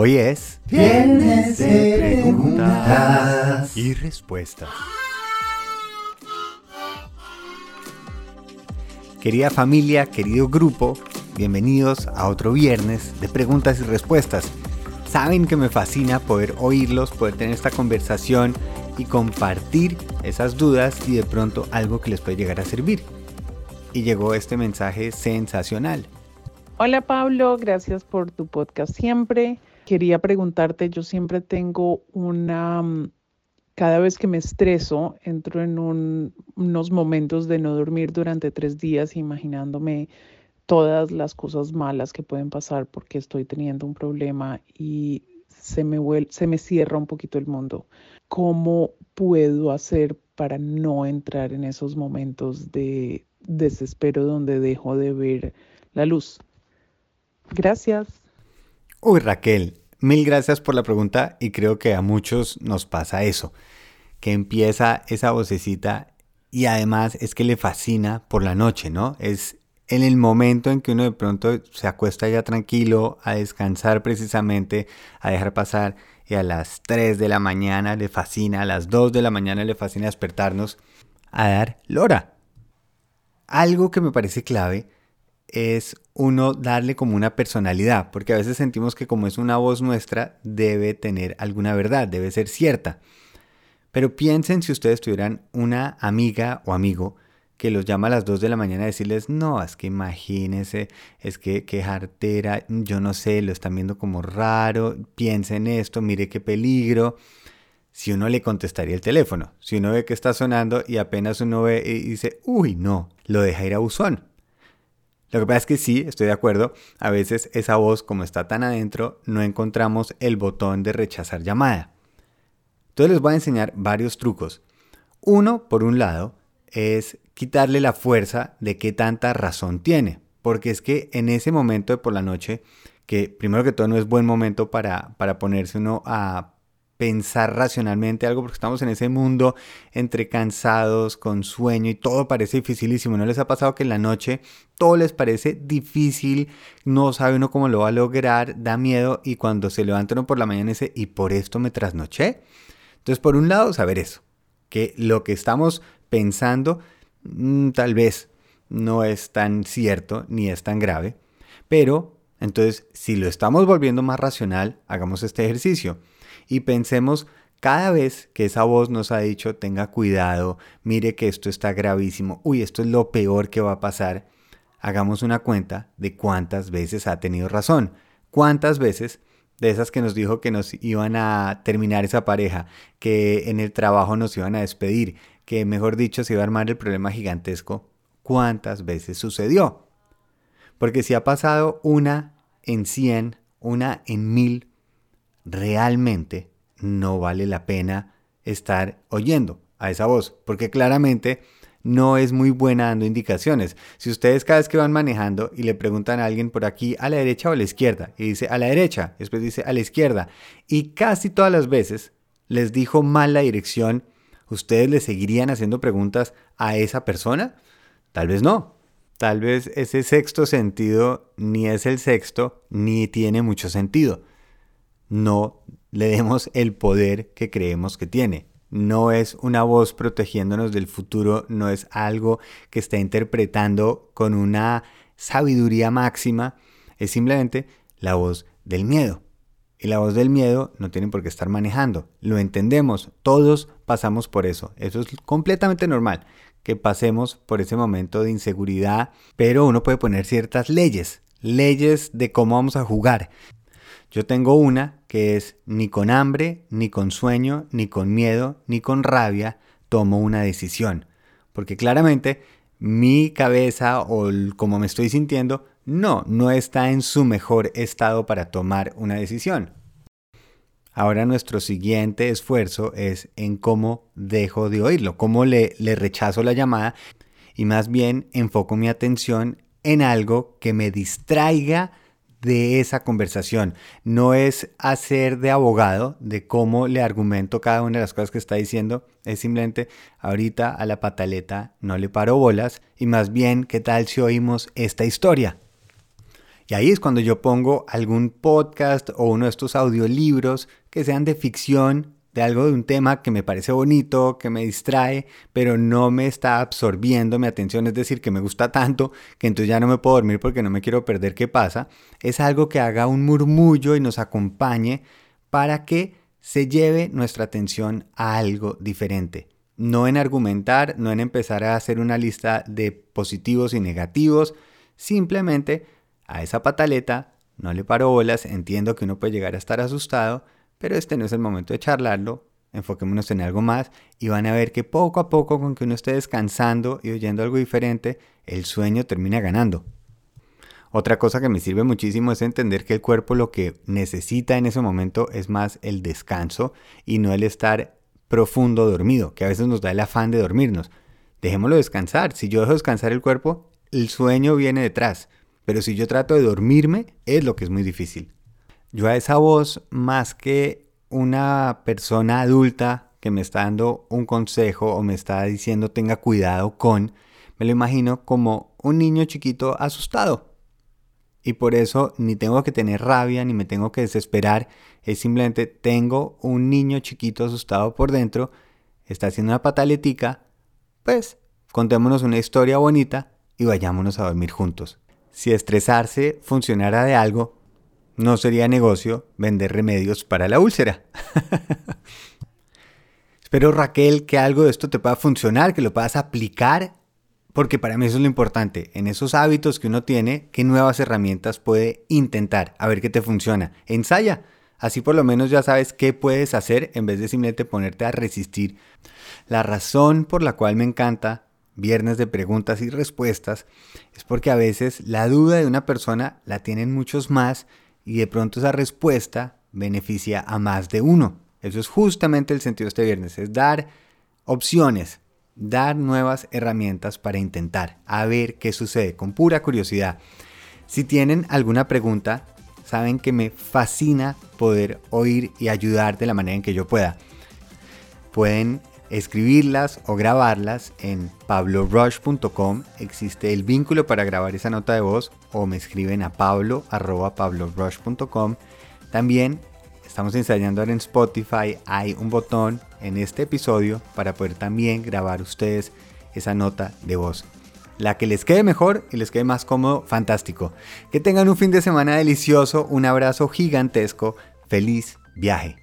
Hoy es Viernes de preguntas. y respuestas. Querida familia, querido grupo, bienvenidos a otro viernes de preguntas y respuestas. Saben que me fascina poder oírlos, poder tener esta conversación y compartir esas dudas y de pronto algo que les puede llegar a servir. Y llegó este mensaje sensacional. Hola Pablo, gracias por tu podcast siempre. Quería preguntarte, yo siempre tengo una, mm, cada vez que me estreso, entro en un- unos momentos de no dormir durante tres días imaginándome todas las cosas malas que pueden pasar porque estoy teniendo un problema y se me, se me cierra un poquito el mundo. ¿Cómo puedo hacer para no entrar en esos momentos de desespero donde dejo de ver la luz? Gracias. Uy Raquel, mil gracias por la pregunta y creo que a muchos nos pasa eso, que empieza esa vocecita y además es que le fascina por la noche, ¿no? Es en el momento en que uno de pronto se acuesta ya tranquilo a descansar precisamente, a dejar pasar y a las 3 de la mañana le fascina, a las 2 de la mañana le fascina despertarnos a dar lora. Algo que me parece clave es uno darle como una personalidad, porque a veces sentimos que como es una voz nuestra, debe tener alguna verdad, debe ser cierta. Pero piensen si ustedes tuvieran una amiga o amigo que los llama a las 2 de la mañana a decirles, no, es que imagínense, es que qué jartera, yo no sé, lo están viendo como raro, piensen esto, mire qué peligro. Si uno le contestaría el teléfono, si uno ve que está sonando y apenas uno ve y dice, uy, no, lo deja ir a buzón. Lo que pasa es que sí, estoy de acuerdo, a veces esa voz como está tan adentro, no encontramos el botón de rechazar llamada. Entonces les voy a enseñar varios trucos. Uno, por un lado, es quitarle la fuerza de qué tanta razón tiene. Porque es que en ese momento de por la noche, que primero que todo no es buen momento para, para ponerse uno a pensar racionalmente algo, porque estamos en ese mundo entre cansados, con sueño y todo parece dificilísimo. ¿No les ha pasado que en la noche todo les parece difícil, no sabe uno cómo lo va a lograr, da miedo y cuando se levanta uno por la mañana dice, ¿y por esto me trasnoché? Entonces, por un lado, saber eso, que lo que estamos pensando mm, tal vez no es tan cierto ni es tan grave, pero entonces si lo estamos volviendo más racional, hagamos este ejercicio y pensemos cada vez que esa voz nos ha dicho tenga cuidado, mire que esto está gravísimo, uy, esto es lo peor que va a pasar, hagamos una cuenta de cuántas veces ha tenido razón, cuántas veces de esas que nos dijo que nos iban a terminar esa pareja, que en el trabajo nos iban a despedir, que mejor dicho se iba a armar el problema gigantesco, ¿cuántas veces sucedió? Porque si ha pasado una en cien, una en mil, realmente no vale la pena estar oyendo a esa voz, porque claramente no es muy buena dando indicaciones. Si ustedes cada vez que van manejando y le preguntan a alguien por aquí a la derecha o a la izquierda, y dice a la derecha, después dice a la izquierda, y casi todas las veces les dijo mal la dirección, ¿ustedes le seguirían haciendo preguntas a esa persona? Tal vez no. Tal vez ese sexto sentido ni es el sexto ni tiene mucho sentido. No le demos el poder que creemos que tiene. No es una voz protegiéndonos del futuro, no es algo que está interpretando con una sabiduría máxima, es simplemente la voz del miedo. Y la voz del miedo no tiene por qué estar manejando. Lo entendemos, todos pasamos por eso. Eso es completamente normal, que pasemos por ese momento de inseguridad, pero uno puede poner ciertas leyes, leyes de cómo vamos a jugar. Yo tengo una que es ni con hambre, ni con sueño, ni con miedo, ni con rabia tomo una decisión. Porque claramente mi cabeza o como me estoy sintiendo, no, no está en su mejor estado para tomar una decisión. Ahora nuestro siguiente esfuerzo es en cómo dejo de oírlo, cómo le rechazo la llamada y más bien enfoco mi atención en algo que me distraiga de esa conversación. No es hacer de abogado de cómo le argumento cada una de las cosas que está diciendo. Es simplemente ahorita a la pataleta no le paro bolas y más bien qué tal si oímos esta historia. Y ahí es cuando yo pongo algún podcast o uno de estos audiolibros que sean de ficción, de algo de un tema que me parece bonito, que me distrae, pero no me está absorbiendo mi atención, es decir, que me gusta tanto que entonces ya no me puedo dormir porque no me quiero perder qué pasa. Es algo que haga un murmullo y nos acompañe para que se lleve nuestra atención a algo diferente. No en argumentar, no en empezar a hacer una lista de positivos y negativos, simplemente a esa pataleta no le paro bolas, entiendo que uno puede llegar a estar asustado, pero este no es el momento de charlarlo, enfoquémonos en algo más y van a ver que poco a poco con que uno esté descansando y oyendo algo diferente, el sueño termina ganando. Otra cosa que me sirve muchísimo es entender que el cuerpo lo que necesita en ese momento es más el descanso y no el estar profundo dormido, que a veces nos da el afán de dormirnos. Dejémoslo descansar. Si yo dejo descansar el cuerpo, el sueño viene detrás. Pero si yo trato de dormirme, es lo que es muy difícil. Yo a esa voz, más que una persona adulta que me está dando un consejo o me está diciendo tenga cuidado con, me lo imagino como un niño chiquito asustado. Y por eso ni tengo que tener rabia ni me tengo que desesperar. Es simplemente tengo un niño chiquito asustado por dentro, está haciendo una pataletica, pues contémonos una historia bonita y vayámonos a dormir juntos. Si estresarse funcionara de algo, no sería negocio vender remedios para la úlcera. Espero Raquel que algo de esto te pueda funcionar, que lo puedas aplicar, porque para mí eso es lo importante. En esos hábitos que uno tiene, ¿qué nuevas herramientas puede intentar? A ver qué te funciona. Ensaya. Así por lo menos ya sabes qué puedes hacer en vez de simplemente ponerte a resistir. La razón por la cual me encanta viernes de preguntas y respuestas, es porque a veces la duda de una persona la tienen muchos más y de pronto esa respuesta beneficia a más de uno. Eso es justamente el sentido de este viernes, es dar opciones, dar nuevas herramientas para intentar, a ver qué sucede, con pura curiosidad. Si tienen alguna pregunta, saben que me fascina poder oír y ayudar de la manera en que yo pueda. Pueden escribirlas o grabarlas en pablorush.com. Existe el vínculo para grabar esa nota de voz o me escriben a pablo.pablorush.com. También estamos ensayando en Spotify. Hay un botón en este episodio para poder también grabar ustedes esa nota de voz. La que les quede mejor y les quede más cómodo, fantástico. Que tengan un fin de semana delicioso, un abrazo gigantesco, feliz viaje.